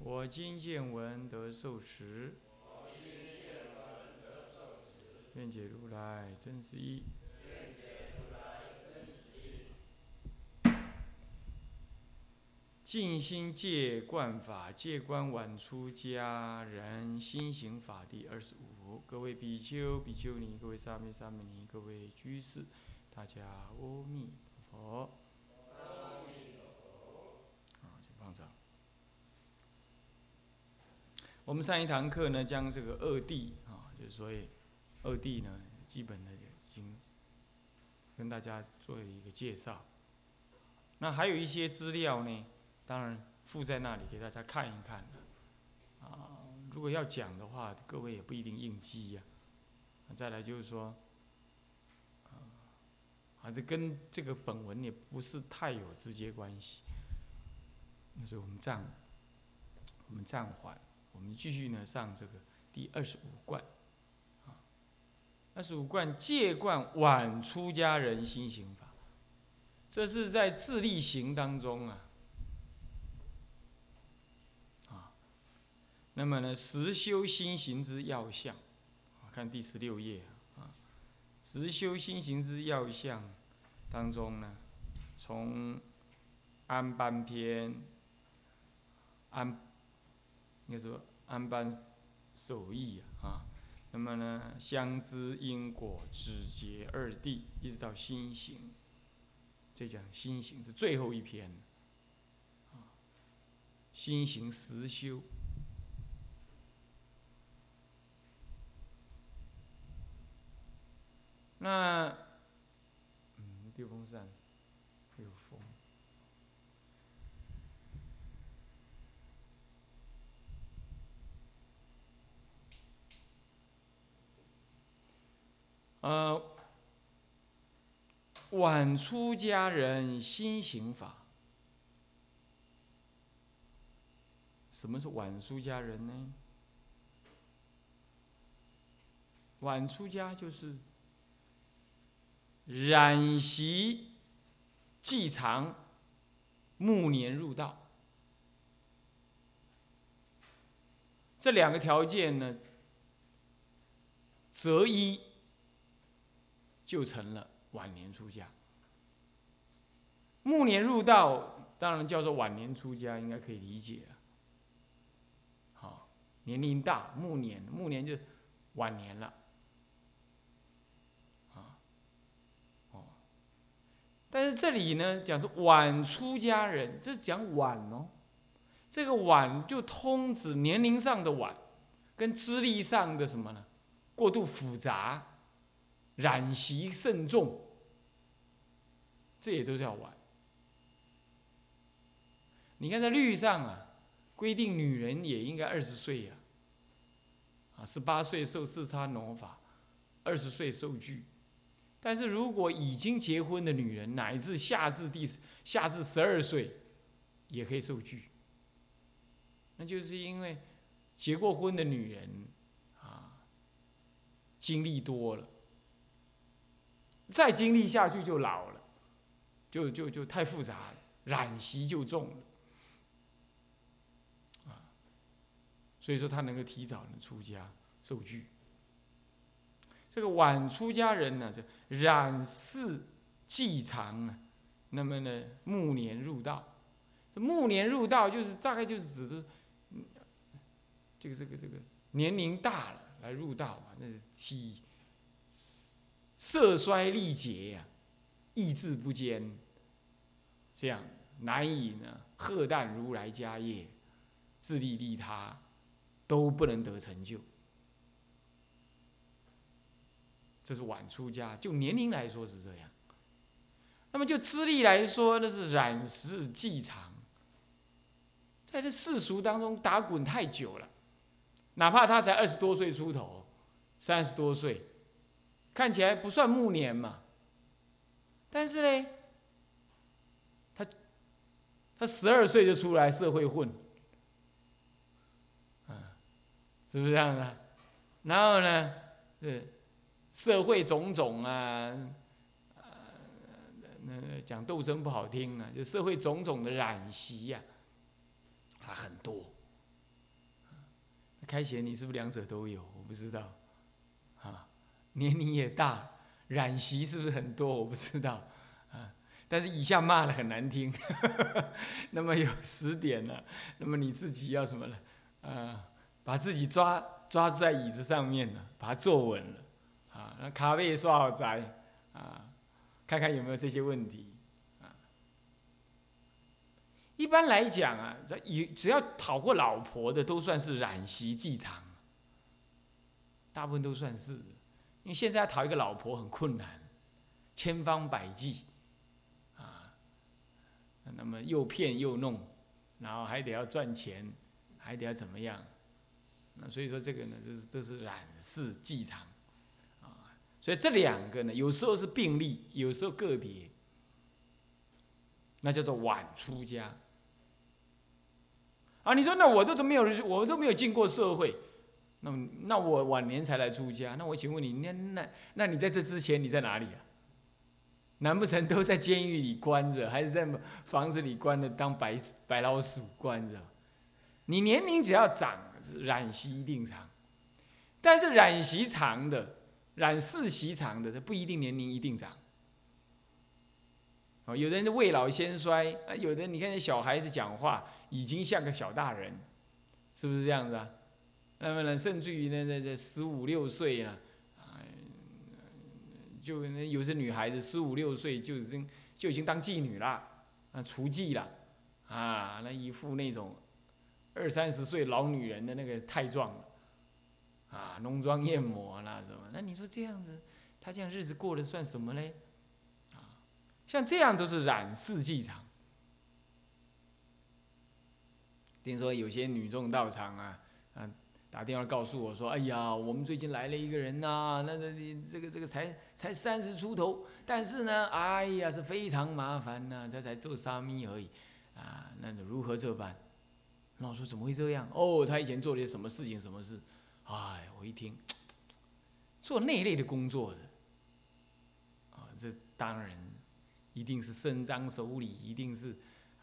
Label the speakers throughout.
Speaker 1: 我今见闻得受持，愿解如来真实义。静心戒观法，戒观晚出家人心行法第二十五。各位比丘、比丘尼，各位沙弥、沙弥尼，各位居士，大家阿弥陀佛。啊，请放掌。我们上一堂课呢，将这个二谛啊，就是所以二谛呢，基本的已经跟大家做了一个介绍。那还有一些资料呢，当然附在那里给大家看一看。啊，如果要讲的话，各位也不一定应机呀。再来就是说，啊，这跟这个本文也不是太有直接关系。那所以我们暂，我们暂缓。我们继续呢上这个第二十五贯，啊，二十五贯戒观晚出家人心行法，这是在自力行当中啊，啊，那么呢实修心行之要项，看第十六页啊，实修心行之要项当中呢，从安般篇安。应该说安般守义啊，那么呢，相知因果止结二谛，一直到心行，这讲心行是最后一篇，啊，心行实修，那，嗯，电风扇有风。呃，晚出家人心行法，什么是晚出家人呢？晚出家就是染习既长，暮年入道，这两个条件呢，择一。就成了晚年出家，暮年入道，当然叫做晚年出家，应该可以理解啊。好，年龄大，暮年，暮年就晚年了，啊，哦，但是这里呢，讲是晚出家人，这讲晚哦，这个晚就通指年龄上的晚，跟资历上的什么呢？过度复杂。染习慎重，这也都叫玩。你看在律上啊，规定女人也应该二十岁呀，啊，十八岁受四差农法，二十岁受具。但是如果已经结婚的女人，乃至下至第下至十二岁，也可以受具。那就是因为结过婚的女人啊，经历多了。再经历下去就老了，就就就太复杂了，染习就重了，啊，所以说他能够提早的出家受具。这个晚出家人呢，这染世既长啊，那么呢暮年入道，这暮年入道就是大概就是指的，这个这个这个年龄大了来入道啊，那是体。色衰力竭呀，意志不坚，这样难以呢荷担如来家业，自利利他，都不能得成就。这是晚出家，就年龄来说是这样。那么就资历来说，那是染时既长，在这世俗当中打滚太久了，哪怕他才二十多岁出头，三十多岁，看起来不算暮年嘛。但是呢，他他十二岁就出来社会混，啊，是不是这样的？然后呢，是社会种种啊，呃那讲斗争不好听啊，就社会种种的染习呀。还很多，开贤，你是不是两者都有？我不知道，年龄也大，染习是不是很多？我不知道，啊，但是以下骂的很难听，那么有十点了，那么你自己要什么呢？啊，把自己抓抓在椅子上面了，把它坐稳了，啊，那咖啡刷好宅，啊，看看有没有这些问题啊。一般来讲啊，这有只要讨过老婆的，都算是染席继长。大部分都算是，因为现在要讨一个老婆很困难，千方百计，啊，那么又骗又弄，然后还得要赚钱，还得要怎么样？那所以说这个呢，就是都是染世继长，啊，所以这两个呢，有时候是并立，有时候个别，那叫做晚出家。啊，你说那我都都没有，我都没有进过社会，那那我晚年才来出家，那我请问你，那那那你在这之前你在哪里啊？难不成都在监狱里关着，还是在房子里关着当白白老鼠关着？你年龄只要长，染习一定长，但是染习长的，染世习长的，它不一定年龄一定长。哦，有的人未老先衰啊，有的你看小孩子讲话。已经像个小大人，是不是这样子啊？那么呢，甚至于呢，那这十五六岁啊，啊，就那有些女孩子十五六岁就已经就已经当妓女了，啊，雏妓了，啊，那一副那种二三十岁老女人的那个态状，啊，浓妆艳抹那什么？那你说这样子，她这样日子过得算什么嘞？啊，像这样都是染世妓场。听说有些女众到场啊，啊，打电话告诉我说：“哎呀，我们最近来了一个人呐，那那你这个这个才才三十出头，但是呢，哎呀是非常麻烦呐，他才做沙弥而已，啊，那如何这般？”那我说：“怎么会这样？哦，他以前做了些什么事情？什么事？哎，我一听，做那类的工作的，啊，这当然一定是伸张手里，一定是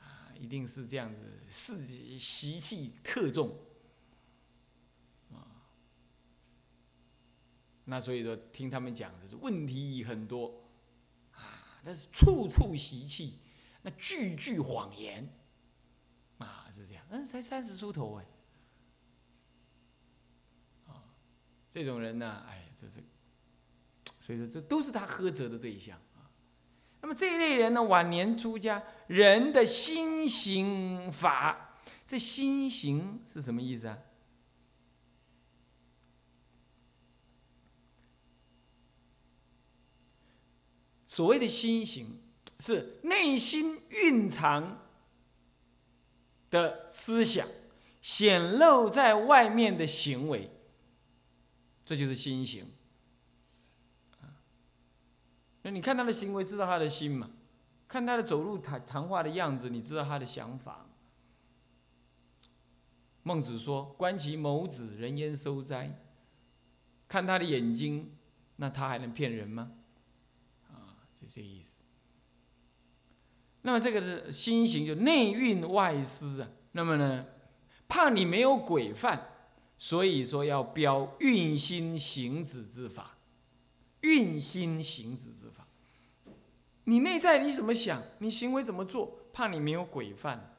Speaker 1: 啊。”一定是这样子，是习气特重那所以说，听他们讲的是问题很多啊，但是处处习气，那句句谎言啊，是这样。嗯，才三十出头哎，啊，这种人呢，哎，这是，所以说这都是他呵责的对象啊。那么这一类人呢，晚年出家，人的心行法，这心行是什么意思啊？所谓的心行，是内心蕴藏的思想显露在外面的行为，这就是心行。那你看他的行为，知道他的心嘛？看他的走路、谈谈话的样子，你知道他的想法。孟子说：“观其眸子，人焉收哉？”看他的眼睛，那他还能骗人吗？就这意思。那么这个是心行，就内蕴外思啊。那么呢，怕你没有规范，所以说要标运心行止之法。运心行止之法，你内在你怎么想，你行为怎么做，怕你没有规范，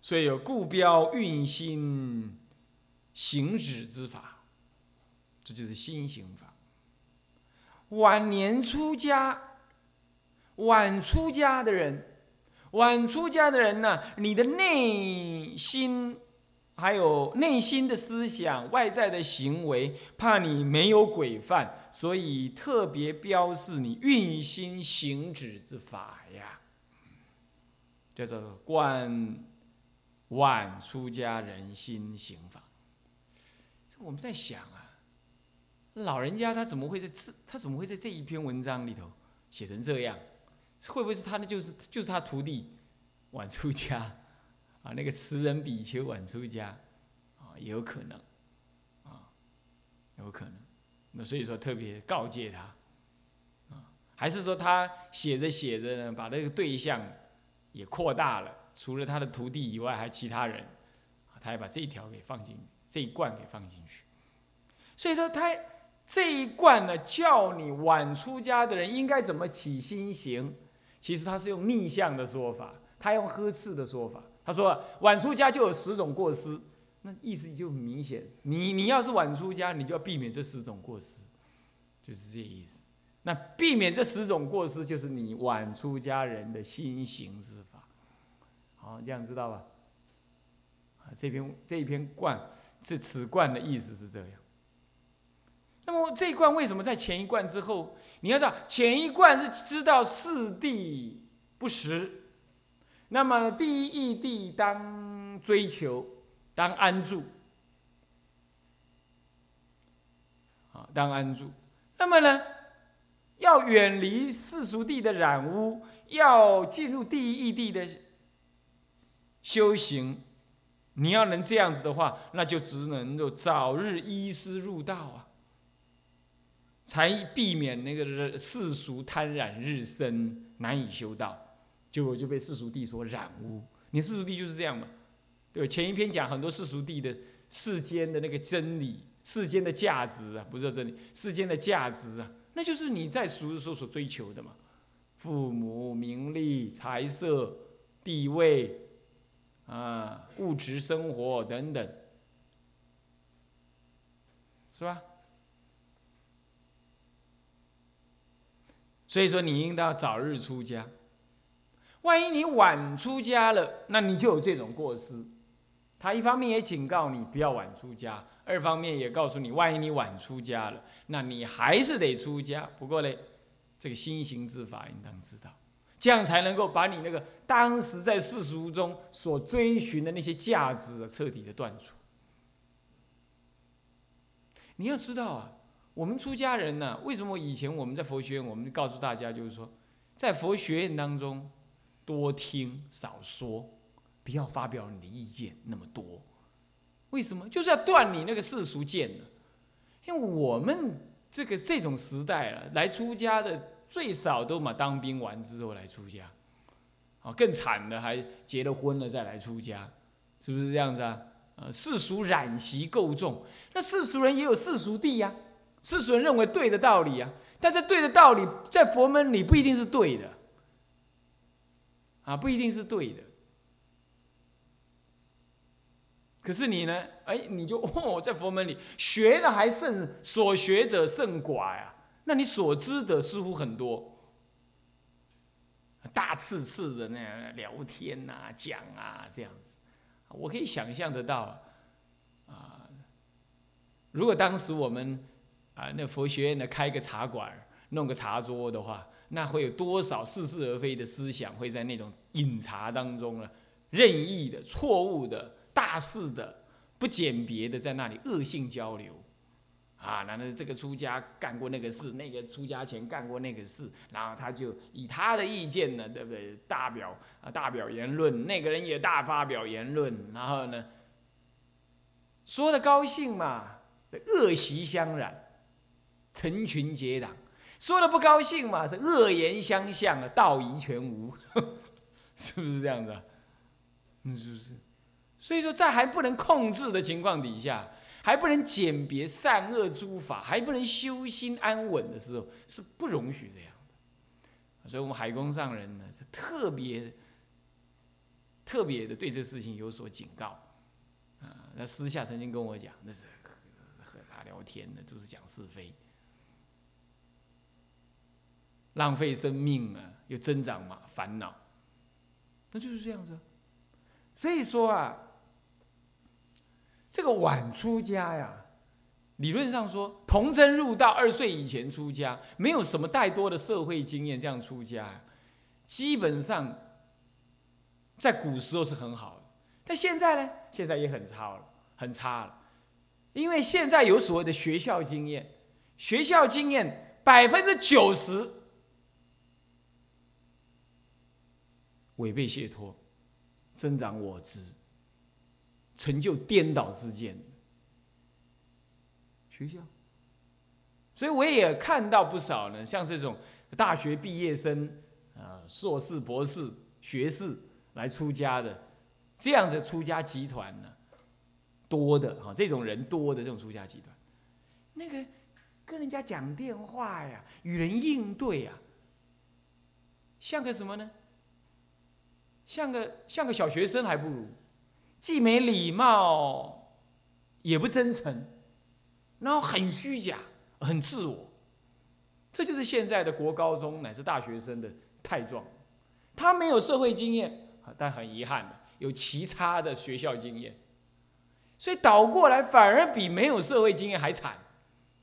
Speaker 1: 所以有故标运心行止之法，这就是心行法。晚年出家，晚出家的人，晚出家的人呢，你的内心。还有内心的思想、外在的行为，怕你没有规范，所以特别标示你运心行止之法呀。叫做《观晚出家人心行法》。这我们在想，老人家他怎么会在这？他怎么会在这一篇文章里头写成这样？会不会是他的就是就是他徒弟晚出家啊？那个词人比丘晚出家啊，也有可能啊，有可能。那所以说特别告诫他啊，还是说他写着写着呢，把那个对象。也扩大了，除了他的徒弟以外，还有其他人，他还把这一条给放进这一贯给放进去。所以说，他这一贯呢，叫你晚出家的人应该怎么起心行。其实他是用逆向的说法，他用呵斥的说法。他说晚出家就有十种过失，那意思就很明显。你你要是晚出家，你就要避免这十种过失，就是这意思。那避免这十种过失，就是你晚出家人的心行之法。好，这样知道吧？啊，这篇这一篇冠，这此冠的意思是这样。那么这一冠为什么在前一冠之后？你要知道，前一冠是知道四谛不实，那么第一义地当追求，当安住。啊，当安住。那么呢？要远离世俗地的染污，要进入第一义地的修行。你要能这样子的话，那就只能够早日依师入道啊，才避免那个世俗贪染日深，难以修道，结果就被世俗地所染污。你世俗地就是这样嘛？对前一篇讲很多世俗地的世间的那个真理、世间的价值啊，不是真理，世间的价值啊。那就是你在俗的时候所追求的嘛，父母、名利、财色、地位，啊，物质生活等等，是吧？所以说，你应当早日出家。万一你晚出家了，那你就有这种过失。他一方面也警告你不要晚出家。二方面也告诉你，万一你晚出家了，那你还是得出家。不过呢，这个心行之法应当知道，这样才能够把你那个当时在世俗中所追寻的那些价值啊，彻底的断除。你要知道啊，我们出家人呢，为什么以前我们在佛学院，我们告诉大家就是说，在佛学院当中，多听少说，不要发表你的意见那么多。为什么就是要断你那个世俗见呢？因为我们这个这种时代了，来出家的最少都嘛当兵完之后来出家，啊，更惨的还结了婚了再来出家，是不是这样子啊？啊，世俗染习够重，那世俗人也有世俗地呀，世俗人认为对的道理啊，但是对的道理在佛门里不一定是对的，啊，不一定是对的。可是你呢？哎，你就哦，在佛门里学的还甚，所学者甚寡呀。那你所知的似乎很多，大次次的那样聊天呐、讲啊这样子，我可以想象得到啊。如果当时我们啊，那佛学院呢开个茶馆，弄个茶桌的话，那会有多少似是而非的思想会在那种饮茶当中呢？任意的、错误的。大肆的、不简别的在那里恶性交流，啊，难道这个出家干过那个事，那个出家前干过那个事，然后他就以他的意见呢，对不对？大表啊，大表言论，那个人也大发表言论，然后呢，说的高兴嘛，恶习相染，成群结党；说的不高兴嘛，是恶言相向啊，道义全无，是不是这样子？嗯，是不是？所以说，在还不能控制的情况底下，还不能鉴别善恶诸法，还不能修心安稳的时候，是不容许这样的。所以，我们海公上人呢，特别特别的对这事情有所警告。啊，那私下曾经跟我讲，那是和他聊天的，都是讲是非，浪费生命啊，又增长嘛烦恼，那就是这样子。所以说啊。这个晚出家呀，理论上说，童真入道，二岁以前出家，没有什么太多的社会经验，这样出家，基本上在古时候是很好的，但现在呢，现在也很差了，很差了，因为现在有所谓的学校经验，学校经验百分之九十违背解脱，增长我执，成就颠倒之见。学校，所以我也看到不少呢，像这种大学毕业生啊，硕士、博士、学士来出家的，这样的出家集团呢，多的哈，这种人多的这种出家集团，那个跟人家讲电话呀，与人应对呀，像个什么呢？像个像个小学生还不如，既没礼貌，也不真诚，然后很虚假，很自我，这就是现在的国高中乃至大学生的态状。他没有社会经验，但很遗憾的有其他的学校经验，所以倒过来反而比没有社会经验还惨。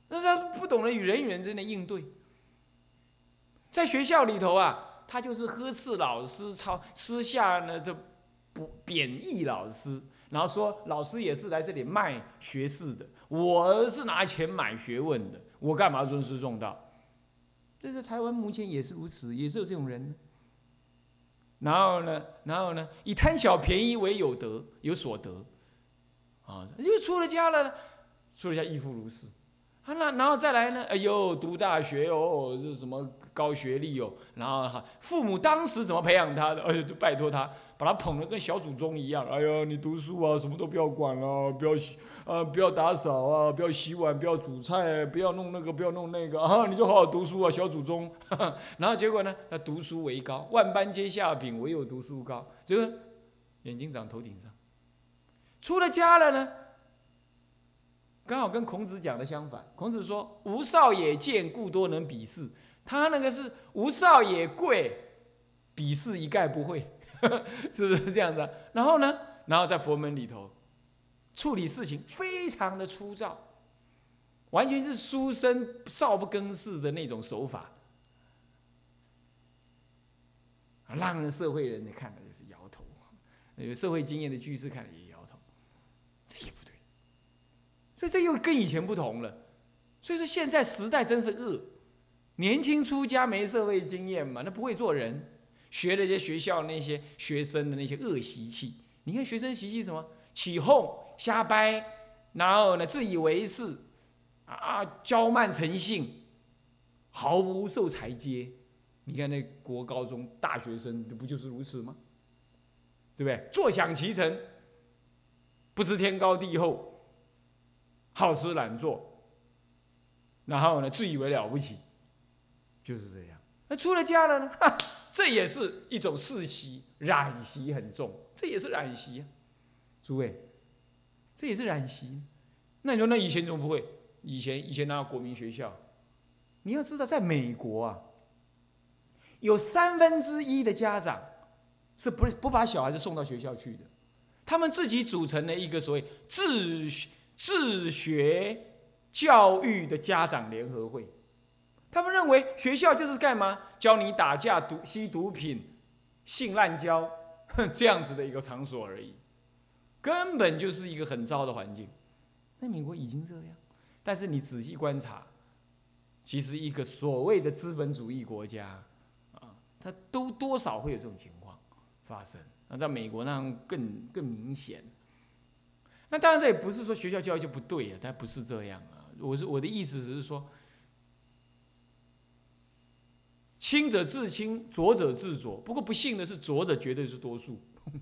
Speaker 1: 那他不懂得与人与人之间的应对，在学校里头啊。他就是呵斥老师，抄私下呢就不贬义老师，然后说老师也是来这里卖学士的，我是拿钱买学问的，我干嘛尊师重道？这是台湾目前也是如此，也是有这种人。然后呢，然后呢，以贪小便宜为有德有所得，啊，又出了家了，出了家亦复如是。啊，那然后再来呢？哎呦，读大学哦，这什么高学历哦？然后哈，父母当时怎么培养他的？哎呦，就拜托他，把他捧得跟小祖宗一样。哎呀，你读书啊，什么都不要管了，不要洗，呃，不要打扫啊，不要洗碗，不要煮菜，不要弄那个，不要弄那个啊，你就好好读书啊，小祖宗。然后结果呢？他读书为高，万般皆下品，唯有读书高。这个眼睛长头顶上，出了家了呢？刚好跟孔子讲的相反。孔子说：“吾少也贱，故多能鄙视。”他那个是“无少也贵，鄙视一概不会”，是不是这样子？然后呢？然后在佛门里头处理事情非常的粗糙，完全是书生少不更事的那种手法，让人社会人看了也是摇头，有社会经验的居士看了也摇头，这也不对。所以这又跟以前不同了，所以说现在时代真是恶，年轻出家没社会经验嘛，那不会做人，学那些学校那些学生的那些恶习气。你看学生习气什么？起哄、瞎掰，然后呢自以为是，啊娇慢成性，毫不受裁接。你看那国高中大学生，不就是如此吗？对不对？坐享其成，不知天高地厚。好吃懒做，然后呢，自以为了不起，就是这样。那出了家了呢？哈，这也是一种世袭，染习很重，这也是染习啊。诸位，这也是染习。那你说，那以前怎么不会？以前以前那国民学校，你要知道，在美国啊，有三分之一的家长是不不把小孩子送到学校去的，他们自己组成了一个所谓自。自学教育的家长联合会，他们认为学校就是干嘛？教你打架、毒吸毒品、性滥交，这样子的一个场所而已，根本就是一个很糟的环境。在美国已经这样，但是你仔细观察，其实一个所谓的资本主义国家啊，它都多少会有这种情况发生。那在美国那样更更明显。那当然，这也不是说学校教育就不对啊，但不是这样啊。我是我的意思只是说，清者自清，浊者自浊。不过不幸的是，浊者绝对是多数，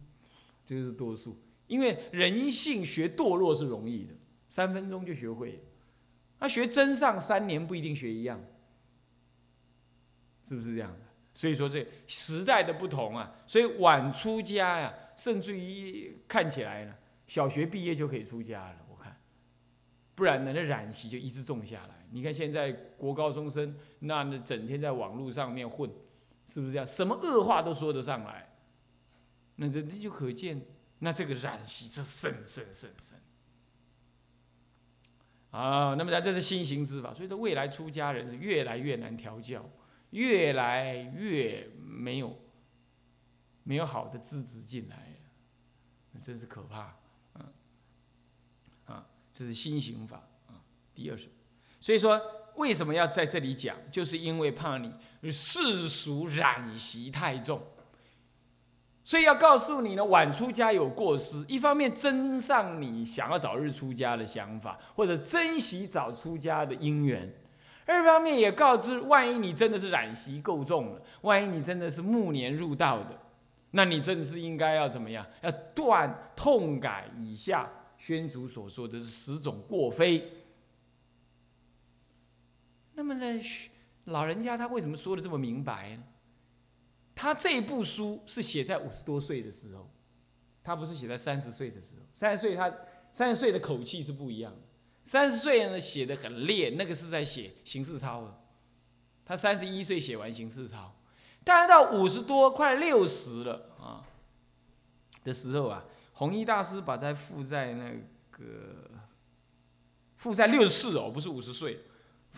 Speaker 1: 这个是多数。因为人性学堕落是容易的，三分钟就学会。那学真上三年不一定学一样，是不是这样的？所以说这时代的不同啊，所以晚出家呀，甚至于看起来呢。小学毕业就可以出家了，不然呢，那染习就一直种下来。你看现在国高中生，那那整天在网络上面混，是不是这样？什么恶话都说得上来，那这这就可见，那这个染习这甚甚甚甚啊！那么咱这是新型之法，所以说未来出家人是越来越难调教，越来越没有没有好的资质进来，那真是可怕。这是新刑法啊，第二首。所以说，为什么要在这里讲？就是因为怕你世俗染习太重。所以要告诉你呢，晚出家有过失。一方面增上你想要早日出家的想法，或者珍惜早出家的因缘；二方面也告知，万一你真的是染习够重了，万一你真的是暮年入道的，那你真的是应该要怎么样？要断痛改以下宣祖所说的是十种过非。那么呢，老人家他为什么说的这么明白呢？他这部书是写在五十多岁的时候，他不是写在三十岁的时候。三十岁他三十岁的口气是不一样的。三十岁呢写的很烈，那个是在写形式操了。他三十一岁写完形式操，但是到五十多快六十了啊的时候啊，弘一大师把他附在那个附在六十四哦，不是五十岁。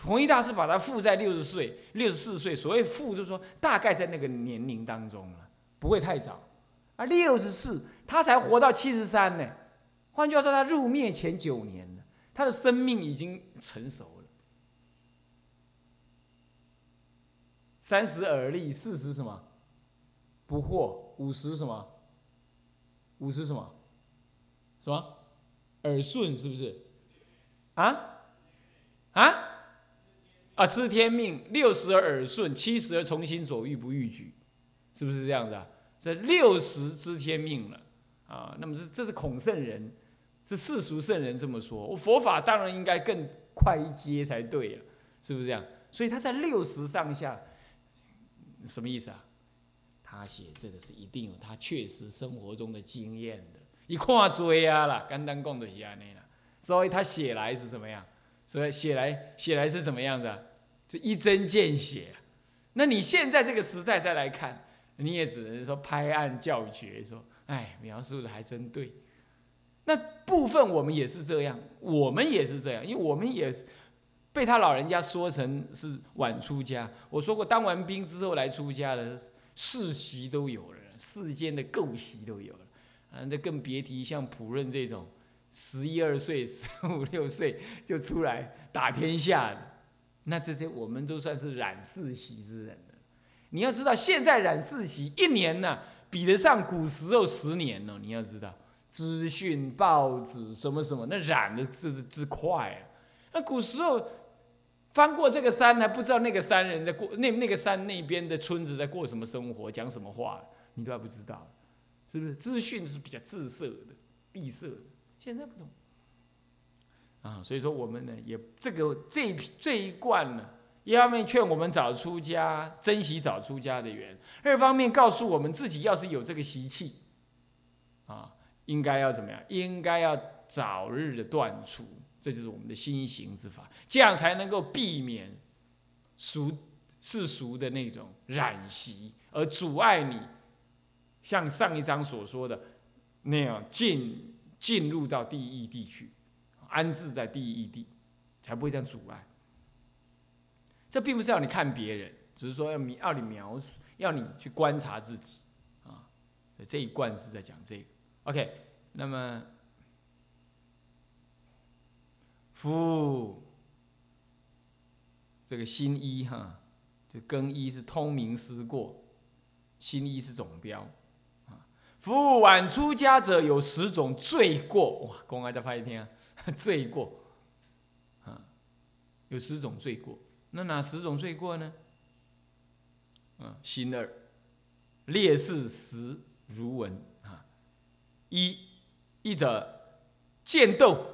Speaker 1: 弘一大师把他附在六十岁、六十四岁，所谓附就是说大概在那个年龄当中了，不会太早。啊，六十四，他才活到七十三呢。换句话说，他入灭前九年了，他的生命已经成熟了。三十而立，四十什么？不惑。五十什么？五十什么？什么？耳顺是不是？啊？啊？啊，知天命，六十而耳顺，七十而从心所欲不逾矩，是不是这样子啊？这六十知天命了啊，那么这这是孔圣人，是世俗圣人这么说。我佛法当然应该更快一阶才对了，是不是这样？所以他在六十上下，什么意思啊？他写这个是一定有他确实生活中的经验的，一看追啊啦，简单讲就是安尼啦。所以他写来是怎么样？所以写来写来是怎么样的？这一针见血。那你现在这个时代再来看，你也只能说拍案叫绝，说哎，描述的还真对。那部分我们也是这样，我们也是这样，因为我们也是被他老人家说成是晚出家。我说过，当完兵之后来出家的世袭都有了，世间的构习都有了，啊，那更别提像普任这种。十一二岁、十五六岁就出来打天下的，那这些我们都算是染世袭之人。你要知道，现在染世袭一年呢，比得上古时候十年呢。你要知道，资讯、报纸什么什么，那染的之之快啊！那古时候翻过这个山，还不知道那个山人在过那那个山那边的村子在过什么生活，讲什么话，你都还不知道，是不是？资讯是比较滞涩的、闭塞的。现在不同啊，所以说我们呢，也这个这一这一贯呢，一方面劝我们早出家，珍惜早出家的缘；二方面告诉我们自己，要是有这个习气啊，应该要怎么样？应该要早日的断除，这就是我们的心行之法，这样才能够避免俗世俗的那种染习，而阻碍你像上一章所说的那样进。进入到第一地去，安置在第一地，才不会这样阻碍。这并不是要你看别人，只是说要你要你描述，要你去观察自己啊。这一贯是在讲这个。OK，那么夫这个新一哈，就更衣是通明思过，新一是总标啊。夫晚出家者有十种罪过，哇！公开再发一天啊，罪过啊，有十种罪过。那哪十种罪过呢？啊，心二，烈士十如闻啊。一，一者剑斗，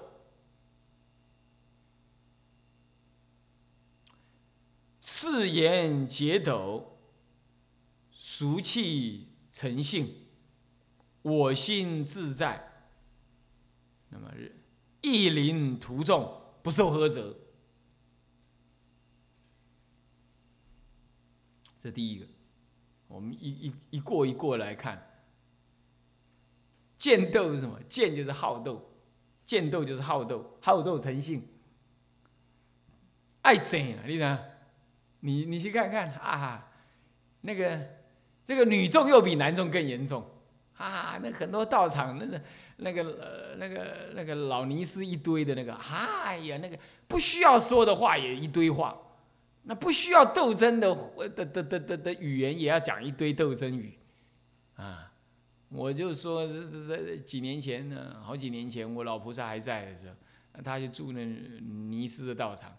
Speaker 1: 誓言皆斗，俗气成性。我心自在，那么意临途众不受呵责，这第一个，我们一一一过一过来看，剑斗是什么？剑就是好斗，剑斗就是好斗，好斗成性，爱争啊！你看，你你去看看啊，那个这个女众又比男众更严重啊！那很多道场那个那个呃那个那个老尼斯一堆的那个，哎呀，那个不需要说的话也一堆话，那不需要斗争的的的的的的语言也要讲一堆斗争语啊！我就说这这这几年前呢，好几年前我老菩萨还在的时候，他就住那尼斯的道场，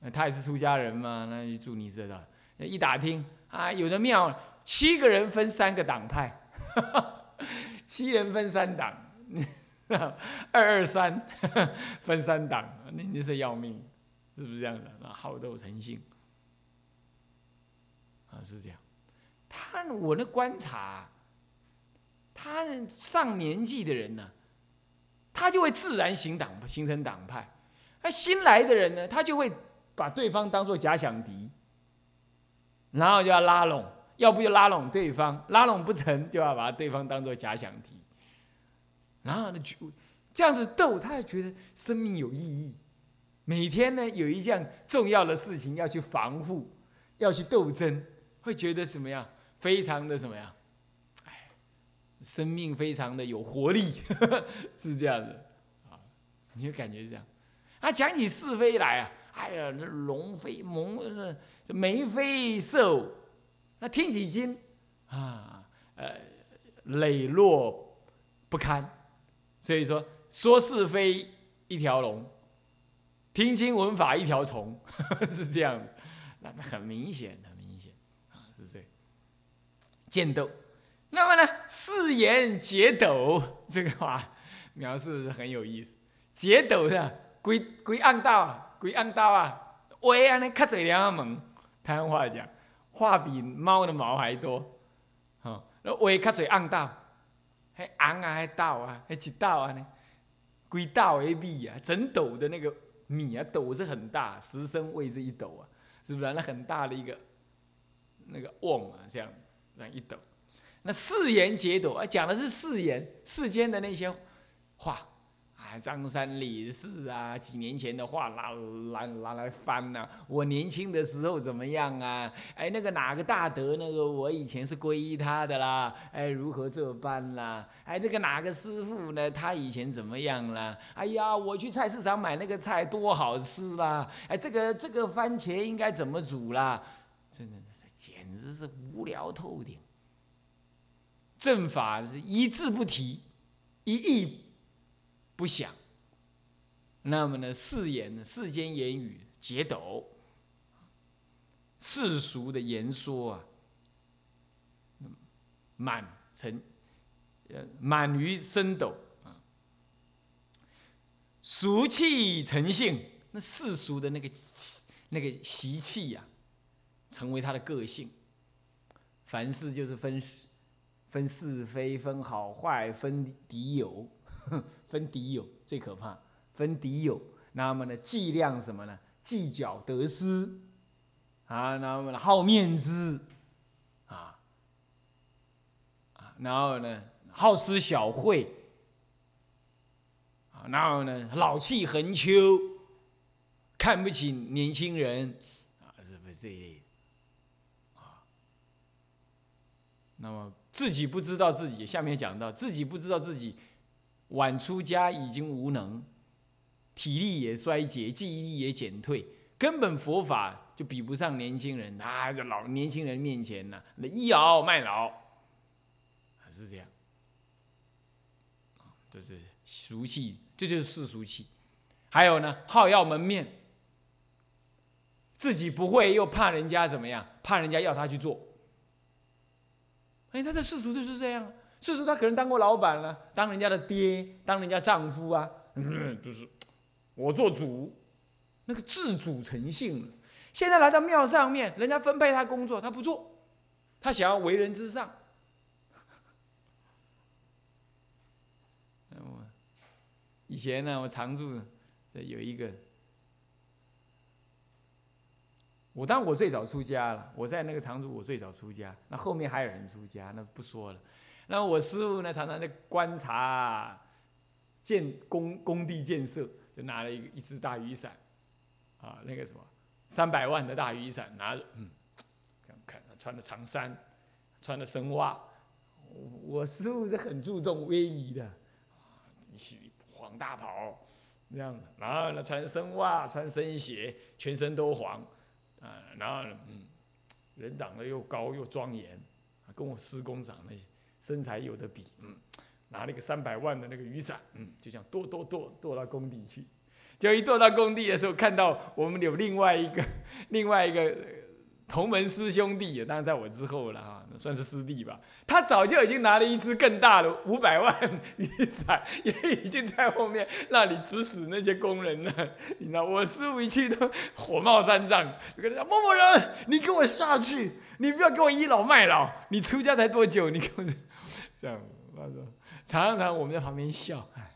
Speaker 1: 那他也是出家人嘛，那就住你这的。一打听啊，有的庙七个人分三个党派，七人分三党，二二三 分三党，那你是要命，是不是这样的？啊，好斗成性啊，是这样。他我的观察，他上年纪的人呢，他就会自然形党形成党派；那新来的人呢，他就会把对方当做假想敌。然后就要拉拢，要不就拉拢对方，拉拢不成就要把对方当做假想敌。然后呢，就这样子斗，他也觉得生命有意义。每天呢，有一项重要的事情要去防护，要去斗争，会觉得什么样？非常的什么呀？哎，生命非常的有活力，是这样的啊，你就感觉这样。他讲起是非来啊。哎呀，这龙飞猛，这眉飞色舞，那听起经啊，呃，磊落不堪。所以说，说是非一条龙，听经闻法一条虫，是这样的。那很明显，很明显啊，是这样。剑斗，那么呢，四言解斗这个话描述是很有意思。解斗的归归暗道。鬼按刀啊，话安尼较侪两门，台湾话讲，话比猫的毛还多，吼，那话较侪按刀，迄红啊，迄豆啊，迄一豆啊呢，规豆的米啊，整斗的那个米啊，斗是很大，十升位是一斗啊，是不是？那很大的一个那个瓮啊，这样这样一斗，那四言解斗啊，讲的是四言世间的那些话。张三李四啊，几年前的话拿拿拿来翻呐。我年轻的时候怎么样啊？哎，那个哪个大德，那个我以前是皈依他的啦。哎，如何这般啦？哎，这个哪个师傅呢？他以前怎么样啦？哎呀，我去菜市场买那个菜多好吃啦！哎，这个这个番茄应该怎么煮啦？真的是简直是无聊透顶。正法是一字不提，一意。不想，那么呢？世言？世间言语解斗，世俗的言说啊，满成，呃，满于深斗啊，俗气成性，那世俗的那个那个习气呀，成为他的个性。凡事就是分是分是非，分好坏，分敌友。分敌友最可怕，分敌友，那么呢，计量什么呢？计较得失啊，那么好面子啊，然后呢，好施小惠啊，然后呢，老气横秋，看不起年轻人啊，是不是这一类啊？那么自己不知道自己，下面讲到自己不知道自己。晚出家已经无能，体力也衰竭，记忆力也减退，根本佛法就比不上年轻人。啊，在老年轻人面前呢，那倚老卖老，是这样。这是俗气，这就是世俗气。还有呢，好要门面，自己不会又怕人家怎么样，怕人家要他去做。哎，他在世俗就是这样。世俗他可能当过老板了，当人家的爹，当人家丈夫啊，就是我做主，那个自主成性。现在来到庙上面，人家分配他工作，他不做，他想要为人之上。以前呢，我常住的有一个，我当我最早出家了，我在那个常住，我最早出家，那后面还有人出家，那不说了。那我师傅呢，常常在观察建工工地建设，就拿了一一只大雨伞，啊，那个什么三百万的大雨伞，拿着，嗯，这样看，穿的长衫，穿的深袜。我师傅是很注重威仪的，一袭黄大袍，这样的，然后呢穿深袜，穿深鞋，全身都黄，啊，然后嗯，人长得又高又庄严，跟我师公长得身材有的比，嗯，拿了一个三百万的那个雨伞，嗯，就这样跺跺跺跺到工地去，就一跺到工地的时候，看到我们有另外一个 另外一个。同门师兄弟，当然在我之后了哈，算是师弟吧。他早就已经拿了一支更大的五百万雨伞，也已经在后面那里指使那些工人了。你知道，我师傅一去都火冒三丈，就跟他讲：“某某人，你给我下去，你不要给我倚老卖老。你出家才多久？你给我这样，常常我们在旁边笑，哎。”